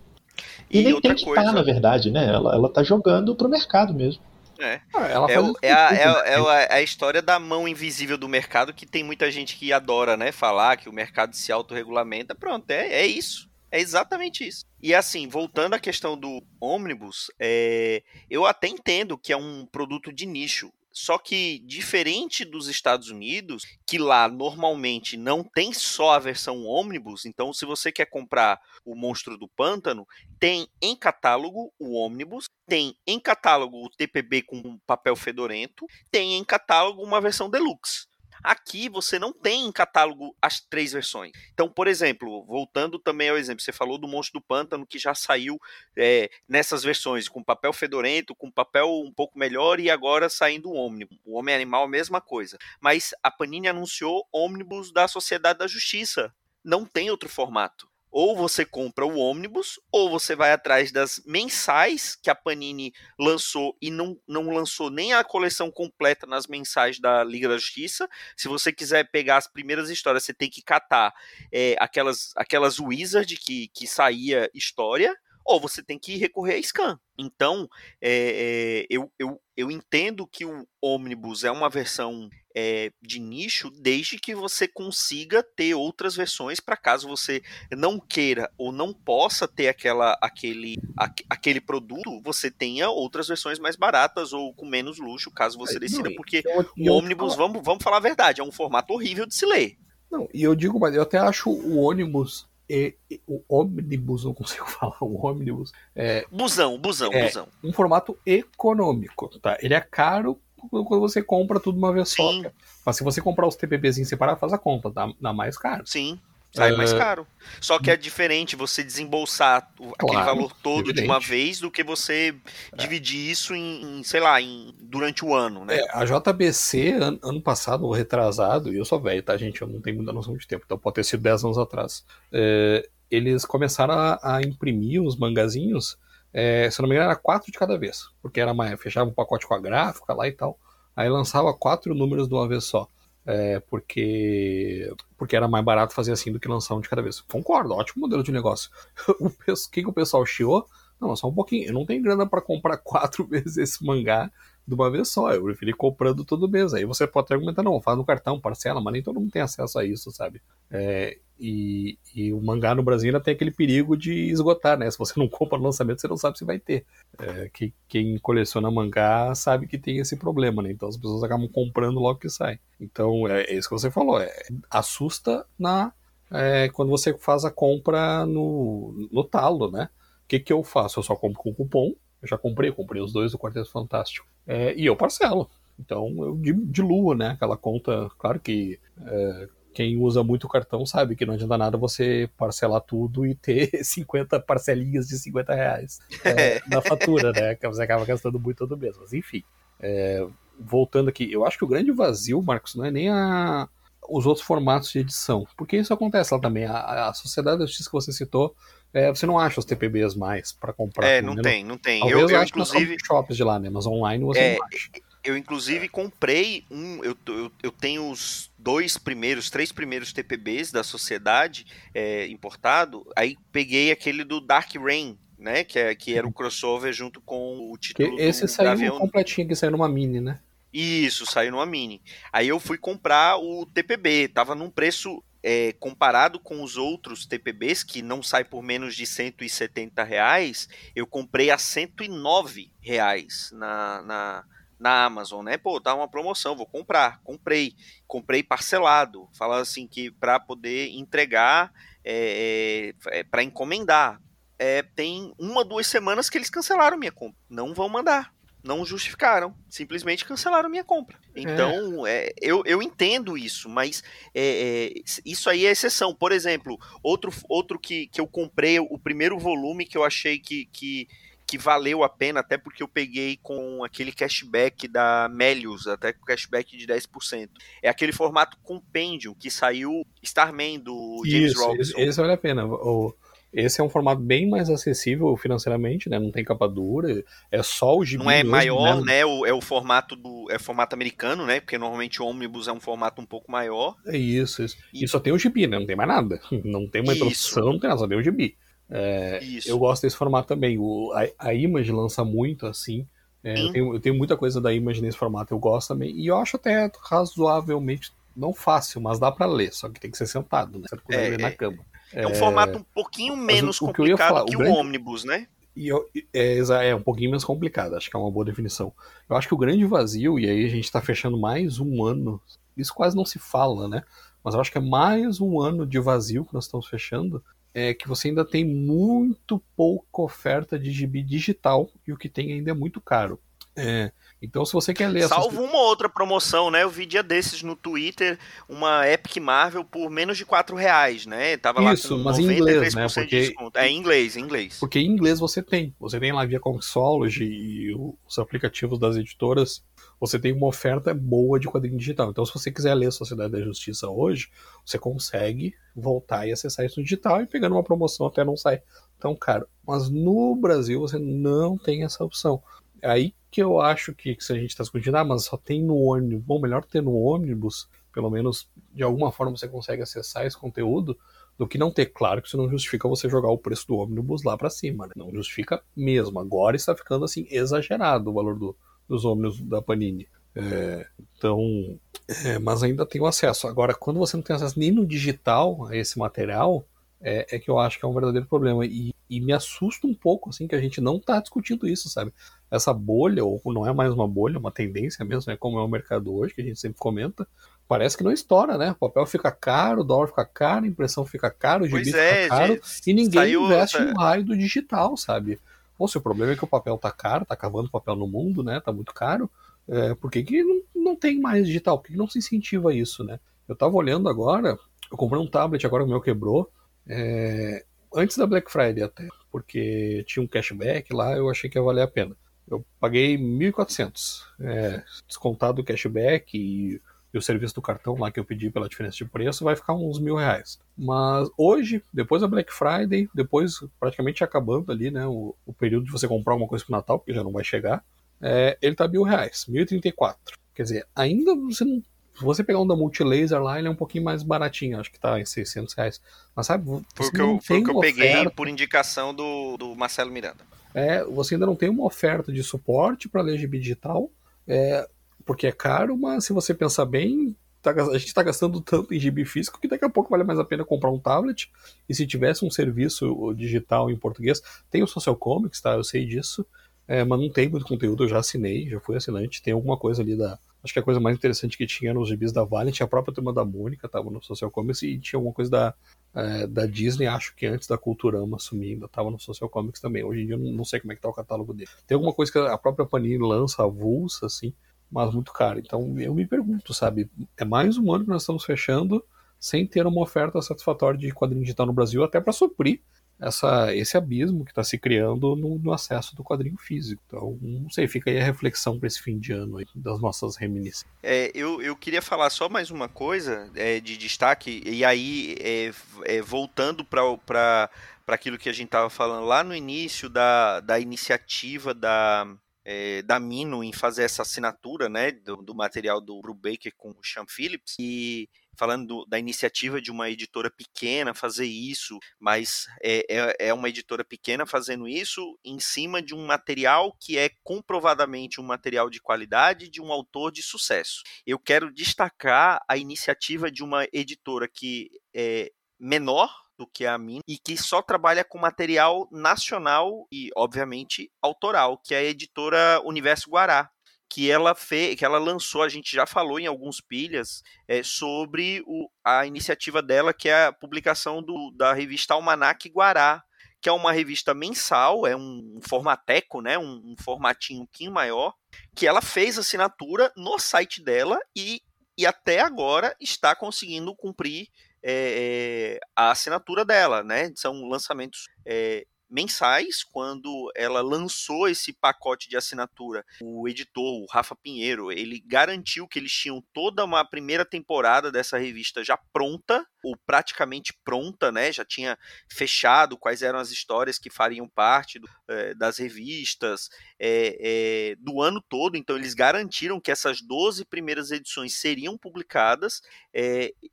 E, E nem tem que coisa- estar, na verdade, né? Ela, ela tá jogando pro mercado mesmo. É. Ah, ela É, o- é a, é, a- é né? a- a história da mão invisível do mercado que tem muita gente que adora, né? Falar que o mercado se autorregulamenta. Pronto, é, é isso. É exatamente isso. E assim, voltando à questão do ônibus, é, eu até entendo que é um produto de nicho. Só que, diferente dos Estados Unidos, que lá normalmente não tem só a versão ônibus, então se você quer comprar o Monstro do Pântano, tem em catálogo o ônibus, tem em catálogo o TPB com papel fedorento, tem em catálogo uma versão deluxe. Aqui você não tem em catálogo as três versões. Então, por exemplo, voltando também ao exemplo, você falou do Monstro do Pântano que já saiu é, nessas versões, com papel fedorento, com papel um pouco melhor e agora saindo o ônibus. O Homem Animal, mesma coisa. Mas a Panini anunciou ônibus da Sociedade da Justiça. Não tem outro formato. Ou você compra o ônibus, ou você vai atrás das mensais que a Panini lançou e não, não lançou nem a coleção completa nas mensais da Liga da Justiça. Se você quiser pegar as primeiras histórias, você tem que catar é, aquelas, aquelas Wizard que, que saía história, ou você tem que recorrer a scan. Então, é, é, eu, eu, eu entendo que o ônibus é uma versão é, de nicho, desde que você consiga ter outras versões para caso você não queira ou não possa ter aquela, aquele, aque- aquele produto, você tenha outras versões mais baratas ou com menos luxo, caso você Não, decida, porque eu- o ônibus, vamos, vamos falar a verdade, é um formato horrível de se ler. Não, e eu digo, mas eu até acho o ônibus. E, e- o ônibus, não consigo falar, o ônibus, é Busão, busão, É. busão. um formato econômico, tá? Ele é caro quando você compra tudo uma vez só. Sim. cara. Mas se você comprar os TPPs em separado, faz a conta, dá, dá mais caro. Sim. Sai É. mais caro. Só que é diferente você desembolsar o- aquele Claro, valor todo de uma evidente. vez do que você dividir isso em, em, sei lá, em, durante o ano, né? É, a JBC, an- ano passado, ou retrasado, e eu sou velho, tá, gente? Eu não tenho muita noção de tempo, então pode ter sido 10 anos atrás. É, eles começaram a, a imprimir os mangazinhos, é, se não me engano, era quatro de cada vez. Porque era mais, fechava um pacote com a gráfica lá e tal. Aí lançava quatro números de uma vez só. É, porque porque era mais barato fazer assim do que lançar um de cada vez. Concordo, ótimo modelo de negócio. O, que, que o pessoal chiou? Não, só um pouquinho. Eu não tenho grana para comprar quatro vezes esse mangá de uma vez só. Eu preferi comprando todo mês. Aí você pode argumentar, não, faz no cartão, parcela, mas nem todo mundo tem acesso a isso, sabe? É, e, e, o mangá no Brasil ainda tem aquele perigo de esgotar, né? Se você não compra no lançamento, você não sabe se vai ter. É, que, quem coleciona mangá sabe que tem esse problema, né? Então as pessoas acabam comprando logo que sai. Então é, é isso que você falou. É, assusta na é, quando você faz a compra no, no talo, né? O que, que eu faço? Eu só compro com cupom. Eu já comprei, comprei os dois do Quarteto Fantástico. É, e eu parcelo. Então eu diluo, né? Aquela conta. Claro que é, quem usa muito cartão sabe que não adianta nada você parcelar tudo e ter 50 parcelinhas de 50 reais é, na fatura, né? Que você acaba gastando muito todo mês. Mas enfim. É, voltando aqui, eu acho que o grande vazio, Marcos, não é nem a, os outros formatos de edição. Porque isso acontece lá também. A, a Sociedade da Justiça que você citou, é, você não acha os TPBs mais para comprar. É, não né? tem, não tem. Talvez eu, eu inclusive shops de lá, né? Mas online você é, não acha. Eu inclusive comprei um, eu, eu, eu, tenho os dois primeiros, três primeiros TPBs da Sociedade é, importado. Aí peguei aquele do Dark Rain, né? Que, é, que era o crossover junto com o título. Que esse do, saiu completinho, que saiu numa mini, né? Isso, saiu numa mini. Aí eu fui comprar o TPB, tava num preço é, comparado com os outros TPBs, que não sai por menos de 170 reais, eu comprei a 109 reais na, na, na Amazon, né? Pô, tá uma promoção, vou comprar. Comprei. Comprei parcelado. Fala assim que para poder entregar, é, é, é para encomendar. É, tem uma, duas semanas que eles cancelaram minha compra. Não vão mandar não justificaram, simplesmente cancelaram minha compra. Então, é. É, eu, eu entendo isso, mas é, é, isso aí é exceção. Por exemplo, outro, outro que, que eu comprei, o primeiro volume que eu achei que, que, que valeu a pena, até porque eu peguei com aquele cashback da Melius, até com cashback de 10%. É aquele formato compêndio que saiu Starman do James isso, Robinson. Esse, esse vale a pena. O esse é um formato bem mais acessível financeiramente, né? Não tem capa dura, é só o gibi. Não é mesmo, maior, né? né? O, é o formato do é formato americano, né? Porque normalmente o ônibus é um formato um pouco maior. É isso, isso. E, e só tem o gibi, né? Não tem mais nada. Não tem uma introdução, não tem nada, só tem o gibi. É, eu gosto desse formato também. O, a, a Image lança muito assim. É, eu, tenho, eu tenho muita coisa da Image nesse formato, eu gosto também. E eu acho até razoavelmente, não fácil, mas dá para ler, só que tem que ser sentado, né? Você é, ler na é. cama. É um formato um pouquinho menos o, o complicado que, falar, que o, grande... ônibus, né? E eu, é, é, um pouquinho menos complicado, acho que é uma boa definição. Eu acho que o grande vazio, e aí a gente está fechando mais um ano, isso quase não se fala, né? Mas eu acho que é mais um ano de vazio que nós estamos fechando, é que você ainda tem muito pouca oferta de gibi digital e o que tem ainda é muito caro. É, então, se você quer ler. Salvo essas... uma outra promoção, né? Eu vi dia desses no Twitter uma Epic Marvel por menos de 4 reais, né? Tava Isso, lá com mas em inglês, né? Porque... É em inglês, em inglês. Porque em inglês você tem. Você tem lá via Comixology e os aplicativos das editoras. Você tem uma oferta boa de quadrinho digital. Então, se você quiser ler Sociedade da Justiça hoje, você consegue voltar e acessar isso no digital e pegando uma promoção até não sai tão caro. Mas no Brasil você não tem essa opção. Aí que eu acho que, que se a gente está discutindo, ah, mas só tem no ônibus, bom, melhor ter no ônibus, pelo menos de alguma forma você consegue acessar esse conteúdo, do que não ter. Claro que isso não justifica você jogar o preço do ônibus lá para cima, né? não justifica mesmo. Agora está ficando assim exagerado o valor do, dos ônibus da Panini. É, então, é, mas ainda tem o acesso. Agora, quando você não tem acesso nem no digital a esse material, é, é, que eu acho que é um verdadeiro problema. E, e, me assusta um pouco, assim, que a gente não está discutindo isso, sabe? Essa bolha, ou não é mais uma bolha, uma tendência mesmo, né? Como é o mercado hoje, que a gente sempre comenta, parece que não estoura, né? O papel fica caro, o dólar fica caro, a impressão fica caro, o gibi é, fica caro, e ninguém saiu, investe é... no raio do digital, sabe? Ou se o problema é que o papel tá caro, tá cavando papel no mundo, né? Tá muito caro. É, por que, que não, não tem mais digital? Por que, que não se incentiva isso, né? Eu tava olhando agora, eu comprei um tablet agora, o meu quebrou. É, antes da Black Friday até, porque tinha um cashback lá, eu achei que ia valer a pena. Eu paguei 1.400, é, descontado o cashback e, e, o serviço do cartão lá que eu pedi pela diferença de preço, vai ficar uns mil reais. Mas hoje, depois da Black Friday, depois praticamente acabando ali, né, o, o período de você comprar alguma coisa pro Natal, porque já não vai chegar, é, ele tá mil reais, 1.034. Quer dizer, ainda você não se você pegar um da Multilaser lá, ele é um pouquinho mais baratinho, acho que tá em 600 reais. Mas sabe, foi o que eu, foi que eu peguei por indicação do, do Marcelo Miranda. é, você ainda não tem uma oferta de suporte para gibi digital, é, porque é caro, mas se você pensar bem, tá, a gente está gastando tanto em gibi físico que daqui a pouco vale mais a pena comprar um tablet. E se tivesse um serviço digital em português, tem o Social Comics, tá? Eu sei disso. É, mas não tem muito conteúdo, eu já assinei, já fui assinante. Tem alguma coisa ali da. Acho que a coisa mais interessante que tinha nos gibis da Valiant, a própria turma da Mônica tava no Social Comics e tinha alguma coisa da, é, da Disney, acho que antes da Culturama assumir, ainda tava no Social Comics também. Hoje em dia eu não, sei como é que tá o catálogo dele. Tem alguma coisa que a própria Panini lança avulsa, assim, mas muito caro. Então eu me pergunto, sabe, é mais um ano que nós estamos fechando sem ter uma oferta satisfatória de quadrinho digital no Brasil, até para suprir essa, esse abismo que está se criando no, no, acesso do quadrinho físico. Então, não sei, fica aí a reflexão para esse fim de ano aí, das nossas reminiscências. É, eu, eu queria falar só mais uma coisa é, de destaque, e aí é, é voltando para aquilo que a gente estava falando lá no início da, da iniciativa da, é, da Mino em fazer essa assinatura né, do, do material do Brubaker com o Sean Phillips. E falando da iniciativa de uma editora pequena fazer isso, mas é, é, é, uma editora pequena fazendo isso em cima de um material que é comprovadamente um material de qualidade de um autor de sucesso. Eu quero destacar a iniciativa de uma editora que é menor do que a minha e que só trabalha com material nacional e, obviamente, autoral, que é a editora Universo Guará que ela fez, que ela lançou, a gente já falou em alguns pilhas é, sobre o, a iniciativa dela, que é a publicação do, da revista Almanac Guará, que é uma revista mensal, é um formateco, né, um, um formatinho um pouquinho maior, que ela fez assinatura no site dela e, e até agora está conseguindo cumprir é, é, a assinatura dela, né? São lançamentos é, mensais, quando ela lançou esse pacote de assinatura, o editor, o Rafa Pinheiro, ele garantiu que eles tinham toda uma primeira temporada dessa revista já pronta, ou praticamente pronta, né? Já tinha fechado quais eram as histórias que fariam parte do, é, das revistas é, é, do ano todo. Então, eles garantiram que essas 12 primeiras edições seriam publicadas.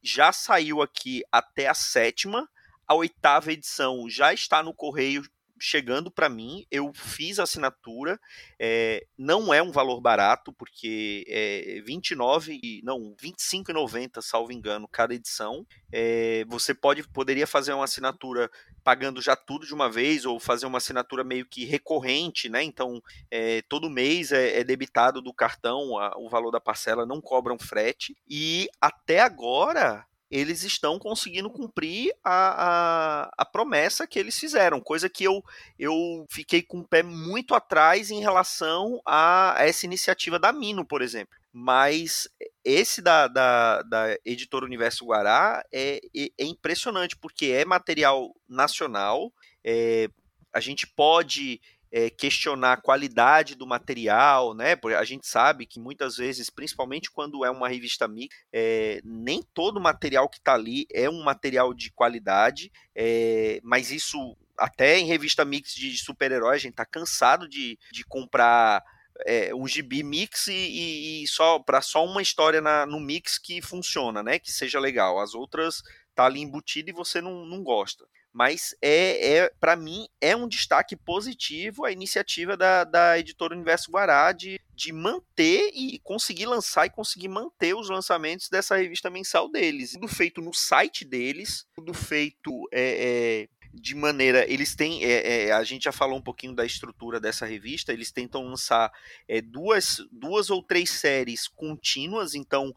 já saiu aqui até a sétima a oitava edição já está no correio chegando para mim. Eu fiz a assinatura. É, não é um valor barato, porque é 29 e não 25,90, salvo engano, cada edição. É, você pode poderia fazer uma assinatura pagando já tudo de uma vez ou fazer uma assinatura meio que recorrente, né? Então é, todo mês é, é, debitado do cartão a, o valor da parcela, não cobram frete e até agora eles estão conseguindo cumprir a, a, a, promessa que eles fizeram, coisa que eu, eu fiquei com o pé muito atrás em relação a essa iniciativa da Mino, por exemplo. Mas esse da, da, da editora Universo Guará é, é, é impressionante, porque é material nacional, é, a gente pode é, questionar a qualidade do material, né? Porque a gente sabe que muitas vezes, principalmente quando é uma revista mix, é, nem todo material que está ali é um material de qualidade, é, mas isso até em revista mix de super-herói, a gente tá cansado de, de comprar é, um gibi mix e, e, só para só uma história na, no mix que funciona, né? Que seja legal. As outras tá ali embutido e você não, não gosta mas é, é para mim é um destaque positivo a iniciativa da, da editora Universo Guará de, de manter e conseguir lançar e conseguir manter os lançamentos dessa revista mensal deles. Tudo feito no site deles, tudo feito é, é, de maneira. Eles têm. É, é, a gente já falou um pouquinho da estrutura dessa revista. Eles tentam lançar é, duas, duas ou três séries contínuas, então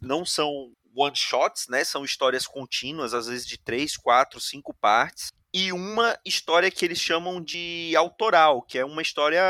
não são one shots, né? São histórias contínuas, às vezes de três, quatro, cinco partes. E uma história que eles chamam de autoral, que é uma história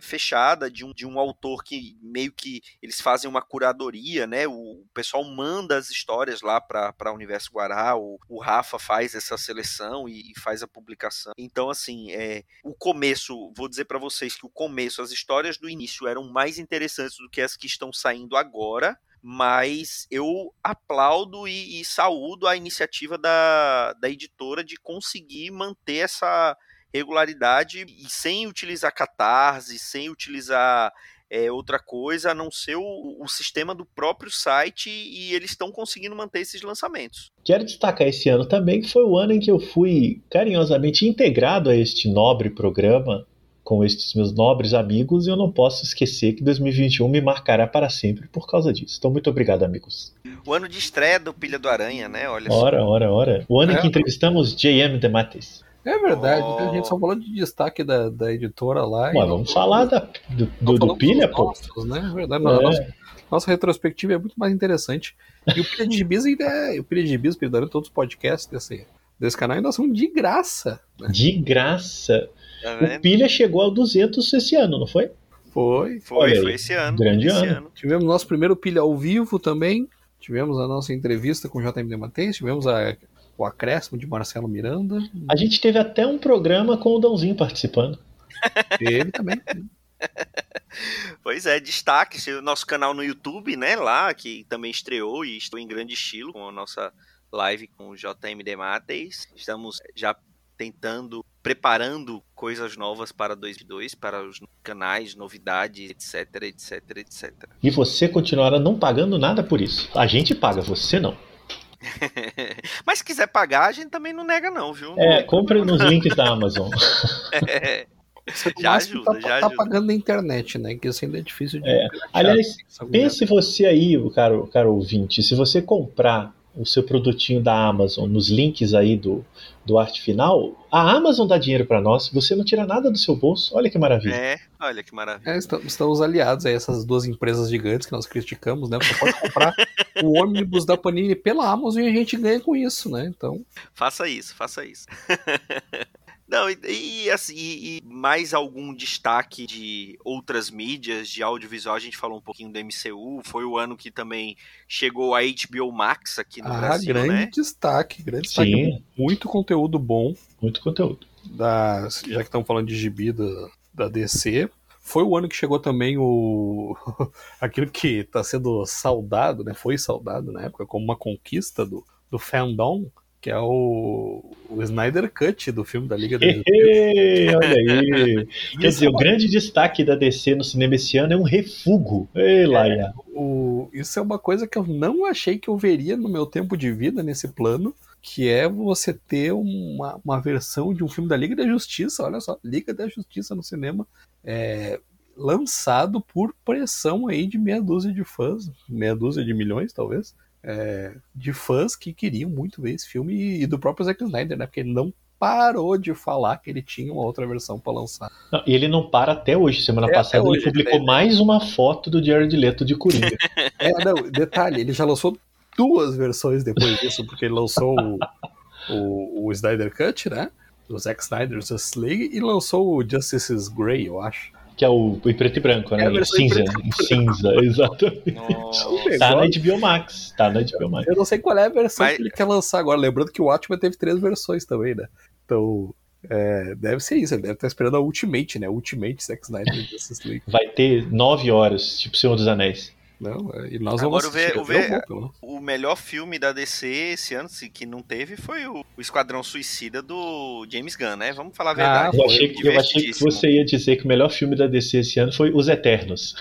fechada de um, de um autor que meio que eles fazem uma curadoria, né? O, pessoal manda as histórias lá para o Universo Guará, o, o Rafa faz essa seleção e, e faz a publicação. Então, assim, é, o começo, vou dizer para vocês que o começo, as histórias do início eram mais interessantes do que as que estão saindo agora mas eu aplaudo e, e saúdo a iniciativa da, da editora de conseguir manter essa regularidade e sem utilizar catarse, sem utilizar é, outra coisa a não ser o, o, sistema do próprio site e eles estão conseguindo manter esses lançamentos. Quero destacar esse ano também que foi o ano em que eu fui carinhosamente integrado a este nobre programa com estes meus nobres amigos e eu não posso esquecer que 2021 me marcará para sempre por causa disso. Então, muito obrigado, amigos. O ano de estreia do Pilha do Aranha, né? Olha ora, só. ora, ora. O ano É. em que entrevistamos J.M. DeMatteis. É verdade, Oh. a gente só falou de destaque da, da editora lá. e Mas não- vamos falar da, do, não do, do Pilha, pô. nossos, né? É verdade, É. a nossa, nossa retrospectiva é muito mais interessante. E o Pilha de Gibis ainda é. O Pilha de Gibis, o Pilha do Aranha, todos os podcasts desse, desse canal ainda são de graça. De graça. Tá O? Pilha chegou ao 200 esse ano, não foi? Foi. Foi, foi esse ano. grande esse ano. Tivemos nosso primeiro pilha ao vivo também. Tivemos a nossa entrevista com o JMD Mateus. Tivemos a- o acréscimo de Marcelo Miranda. A gente teve até um programa com o Dãozinho participando. Teve também. Pois é, destaque esse nosso canal no YouTube, né? Lá, que também estreou e estou em grande estilo com a nossa live com o JMD Mates. Estamos já tentando, preparando coisas novas para 2002, para os canais, novidades, etc, etc, etc. E você continuará não pagando nada por isso. A gente paga, você não. Mas se quiser pagar, a gente também não nega não, viu? É, compre nos links da Amazon. É, Você Já ajuda, tá, já tá ajuda. pagando na internet, né? Que isso ainda é difícil de. É. Aliás. Pense você aí, o caro, caro ouvinte, se você comprar o seu produtinho da Amazon nos links aí do, do arte final, a Amazon dá dinheiro para nós, você não tira nada do seu bolso. Olha que maravilha. é, olha que maravilha. É, estamos, estamos aliados a essas duas empresas gigantes que nós criticamos, né? Você pode comprar o ônibus da Panini pela Amazon e a gente ganha com isso, né? Então, Faça isso, faça isso. Não, e, e, assim, e, e mais algum destaque de outras mídias, de audiovisual, a gente falou um pouquinho do MCU, foi o ano que também chegou a HBO Max aqui no ah, Brasil, grande né? destaque, grande destaque. Sim, Muito conteúdo bom. muito conteúdo. da, já que estamos falando de gibi da, da DC, foi o ano que chegou também o aquilo que está sendo saudado, né? Foi saudado na época como uma conquista do, do fandom, que é o, o Snyder Cut do filme da Liga da Justiça. Olha aí. Quer dizer, é o grande destaque da DC no cinema esse ano é um refugo. Ei, Laia. o- isso é uma coisa que eu não achei que eu veria no meu tempo de vida nesse plano, que é você ter uma, uma versão de um filme da Liga da Justiça, olha só, Liga da Justiça no cinema, é, lançado por pressão aí de meia dúzia de fãs, meia dúzia de milhões talvez, é, de fãs que queriam muito ver esse filme e, do próprio Zack Snyder, né? Porque ele não parou de falar que ele tinha uma outra versão para lançar. Não, e ele não para até hoje. Semana É, passada até ele hoje, publicou né? mais uma foto do Jared Leto de Coringa. É, não, detalhe, ele já lançou duas versões depois disso, porque ele lançou o, o, o Snyder Cut, né? Do Zack Snyder Justice League, e lançou o Justice's Grey, eu acho. Que é o em preto e branco, né? É Em cinza. preto Em cinza, exatamente. Nossa. Tá na HBO Max. Tá na HBO Max. Eu não sei qual é a versão Mas- que ele quer lançar agora. Lembrando que o Watchmen teve três versões também, né? Então, é, deve ser isso. Ele deve estar esperando a Ultimate, né? Ultimate Zack Snyder Justice League. Vai ter nove horas, tipo Senhor dos Anéis. Não, é, e nós Agora vamos o ver- assistir. o ver- melhor filme da DC esse ano, se- que não teve, foi o, o Esquadrão Suicida do James Gunn, né? Vamos falar a verdade. Eu foi achei, que, eu achei que você ia dizer que o melhor filme da DC esse ano foi Os Eternos.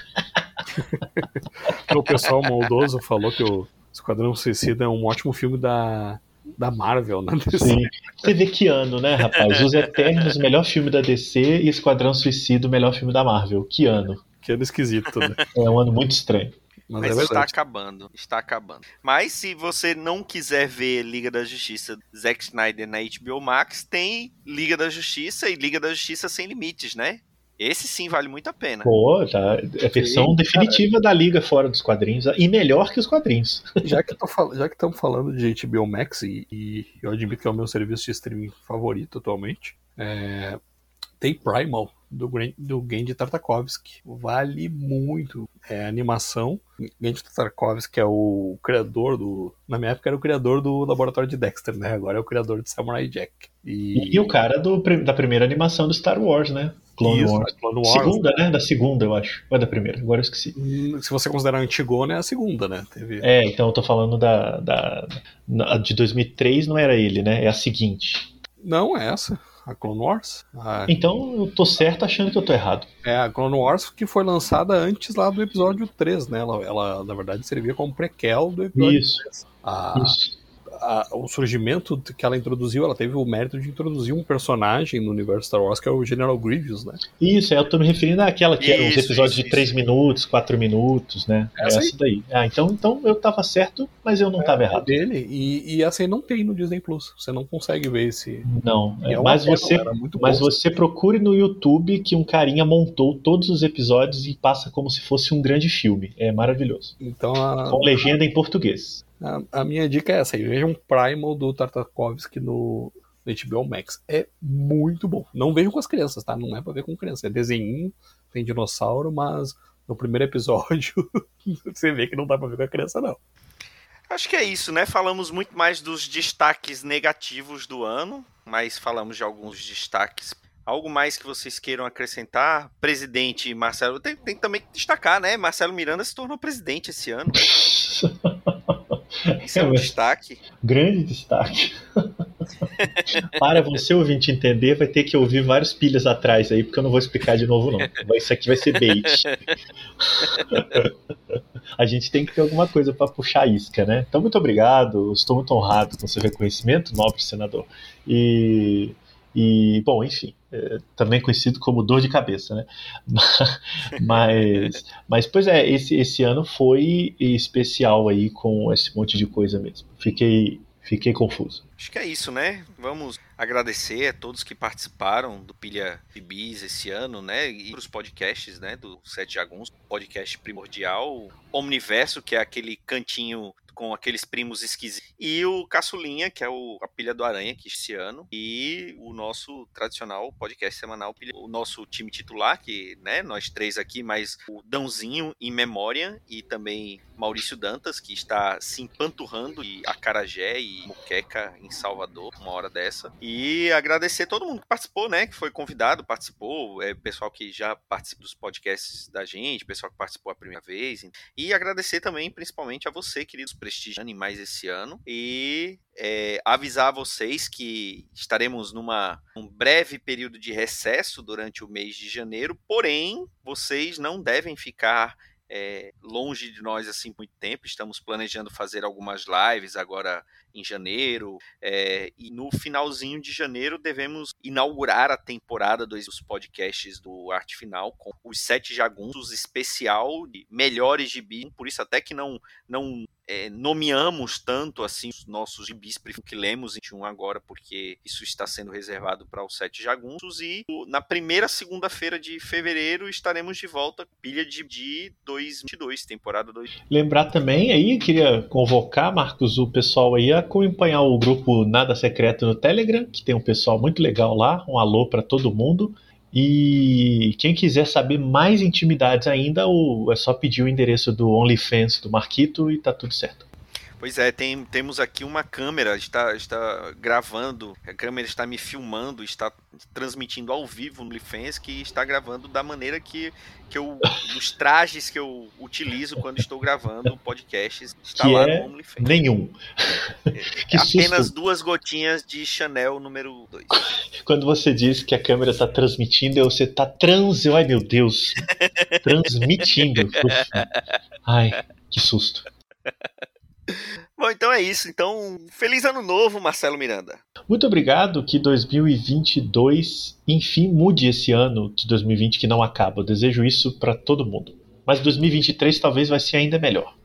o pessoal maldoso falou que o Esquadrão Suicida é um ótimo filme da, da Marvel, né? Sim. Você vê que ano, né, rapaz? Os Eternos, o melhor filme da DC e Esquadrão Suicida, o melhor filme da Marvel. Que ano? Que ano esquisito, né? É um ano muito estranho. Mas, Mas é está acabando, está acabando. Mas se você não quiser ver Liga da Justiça Zack Snyder na HBO Max, tem Liga da Justiça e Liga da Justiça Sem Limites, né? Esse sim vale muito a pena. Pô, tá. É a versão Sim, definitiva da Liga fora dos quadrinhos. E melhor que os quadrinhos. Já que estamos falando de HBO Max, e, e eu admito que é o meu serviço de streaming favorito atualmente, é, tem Primal, do, do Gendy Tartakovsky. Vale muito. É animação. Gendy Tartakovsky é o criador do. Na minha época era o criador do Laboratório de Dexter, né? Agora é o criador de Samurai Jack. E, o cara do, da primeira animação do Star Wars, né? Clone Isso, Wars. Clone Wars. Segunda, né? Da segunda, eu acho. Ou é da primeira? Agora eu esqueci. Hum, Se você considerar Antigona, é a segunda, né? Teve... É, então eu tô falando da, da, da- de 2003, não era ele, né? É a seguinte. Não, é essa. A Clone Wars. A- Então eu tô certo achando que eu tô errado. É a Clone Wars que foi lançada antes lá do episódio 3, né? Ela, ela, na verdade, servia como prequel do episódio Isso, 3. A, isso. A, o surgimento que ela introduziu, ela teve o mérito de introduzir um personagem no universo Star Wars que é o General Grievous, né? Isso, eu tô me referindo àquela que eram os Isso, episódios isso, de 3 minutos, 4 minutos, né? Essa Essa, aí. daí. Ah, então, então eu tava certo, mas eu não tava É errado. dele, e, e essa aí não tem no Disney Plus. Você não consegue ver esse. Não, é, é mas pena, você era muito Mas bom. você procure no YouTube que um carinha montou todos os episódios e passa como se fosse um grande filme. É maravilhoso. Então a, Com legenda em português. A, a minha dica é essa aí. Vejam Primal do Tartakovsky no, no HBO Max. É muito bom. Não vejam com as crianças, tá? Não é pra ver com criança. É desenho, tem dinossauro, mas no primeiro episódio você vê que não dá pra ver com a criança, não. Acho que é isso, né? Falamos muito mais dos destaques negativos do ano, mas falamos de alguns destaques. Algo mais que vocês queiram acrescentar? Presidente Marcelo. Tem, tem também que destacar, né? Marcelo Miranda se tornou presidente esse ano. Isso é um destaque. Grande destaque. Para você ouvinte entender, vai ter que ouvir vários pilhas atrás aí, porque eu não vou explicar de novo, não. Isso aqui vai ser bait. A gente tem que ter alguma coisa para puxar a isca, né? Então, muito obrigado. Estou muito honrado com seu reconhecimento, nobre senador. E, e bom, enfim, é, também conhecido como dor de cabeça, né? Mas, mas pois é, esse, esse ano foi especial aí com esse monte de coisa mesmo. Fiquei, fiquei confuso. Acho que é isso, né? Vamos agradecer a todos que participaram do Pilha Bibis esse ano, né? E os podcasts, né? Do Sete Jaguns, podcast primordial. Omniverso, que é aquele cantinho com aqueles primos esquisitos. E o Caçulinha, que é o, a Pilha do Aranha, que esse ano. E o nosso tradicional podcast semanal, o nosso time titular, que, né? Nós três aqui, mais o Dãozinho em memória e também Maurício Dantas, que está se empanturrando de Acarajé e Muqueca em Salvador, uma hora dessa. E agradecer todo mundo que participou, né? Que foi convidado, participou, é, pessoal que já participa dos podcasts da gente, pessoal que participou a primeira vez. E agradecer também, principalmente, a você, queridos, prestigiando mais esse ano. E é, avisar vocês que estaremos numa um breve período de recesso durante o mês de janeiro, porém, vocês não devem ficar é, longe de nós assim muito tempo. Estamos planejando fazer algumas lives agora em janeiro. é, e no finalzinho de janeiro devemos inaugurar a temporada dos podcasts do Arte Final com os sete jagunços especial de melhores gibis. Por isso até que não não é, nomeamos tanto assim os nossos gibis que lemos em um agora, porque isso está sendo reservado para os sete jagunços. E na primeira segunda-feira de fevereiro estaremos de volta com pilha de, de 2022, temporada 2. Lembrar também aí, queria convocar, Marcos, o pessoal aí a acompanhar o grupo Nada Secreto no Telegram, que tem um pessoal muito legal lá. Um alô para todo mundo. E quem quiser saber mais intimidades ainda, é só pedir o endereço do OnlyFans do Marquito e tá tudo certo. Pois é, tem- temos aqui uma câmera, está, está gravando, a câmera está me filmando, está transmitindo ao vivo no OnlyFans, que está gravando da maneira que, que eu, dos trajes que eu utilizo quando estou gravando podcasts, está Que lá é no OnlyFans. Nenhum. que Apenas susto duas gotinhas de Chanel número 2. quando você diz que a câmera tá transmitindo, você tá trans. Ai meu Deus! Transmitindo. Ai, que susto. Bom, então é isso. Então, feliz ano novo, Marcelo Miranda. Muito obrigado. Que 2022, enfim, mude esse ano de 2020 que não acaba. Eu desejo isso para todo mundo. Mas 2023 talvez vai ser ainda melhor.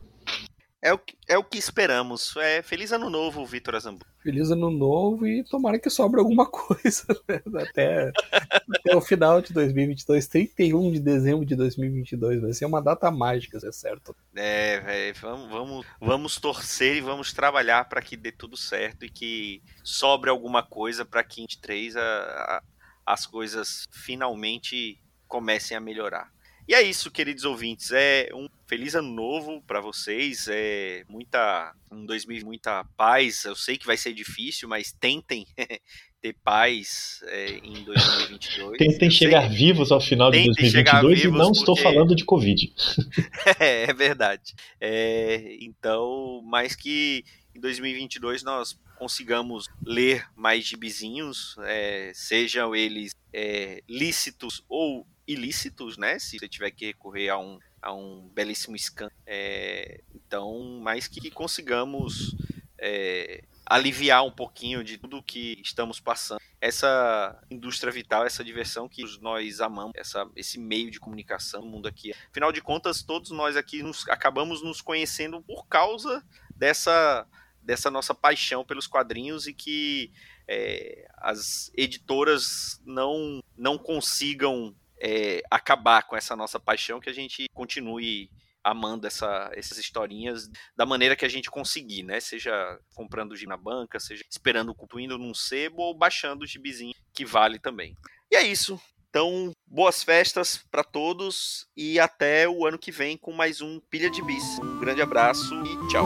É o, que- é o que esperamos. É, feliz ano novo, Vitor Azambu. Feliz ano novo e tomara que sobre alguma coisa né? até, até o final de 2022, 31 de dezembro de 2022. Vai ser uma data mágica, é certo. É, véi, vamos, vamos, vamos torcer e vamos trabalhar para que dê tudo certo e que sobre alguma coisa para que em 23 a, a- as coisas finalmente comecem a melhorar. E é isso, queridos ouvintes. É um feliz ano novo para vocês. É muita um 2000 muita paz. Eu sei que vai ser difícil, mas tentem ter paz é, em 2022. Tentem Eu sei chegar vivos ao final de Tentem chegar 2022 e não estou porque- falando de Covid. É, é verdade. É, então, mais que em 2022 nós consigamos ler mais gibizinhos, é, sejam eles é, lícitos ou ilícitos, né? Se você tiver que recorrer a um, a um belíssimo scan. É, então, mais que consigamos é, aliviar um pouquinho de tudo que estamos passando. Essa indústria vital, essa diversão que nós amamos, essa, esse meio de comunicação no mundo aqui. Afinal de contas, todos nós aqui nos, acabamos nos conhecendo por causa dessa, dessa nossa paixão pelos quadrinhos e que é, as editoras não, não consigam é, acabar com essa nossa paixão, que a gente continue amando essa, essas historinhas da maneira que a gente conseguir, né? Seja comprando o na banca, seja esperando o cupo indo num sebo ou baixando o gibizinho, que vale também. E é isso. Então, boas festas para todos e até o ano que vem com mais um Pilha de Bis. Um grande abraço e tchau.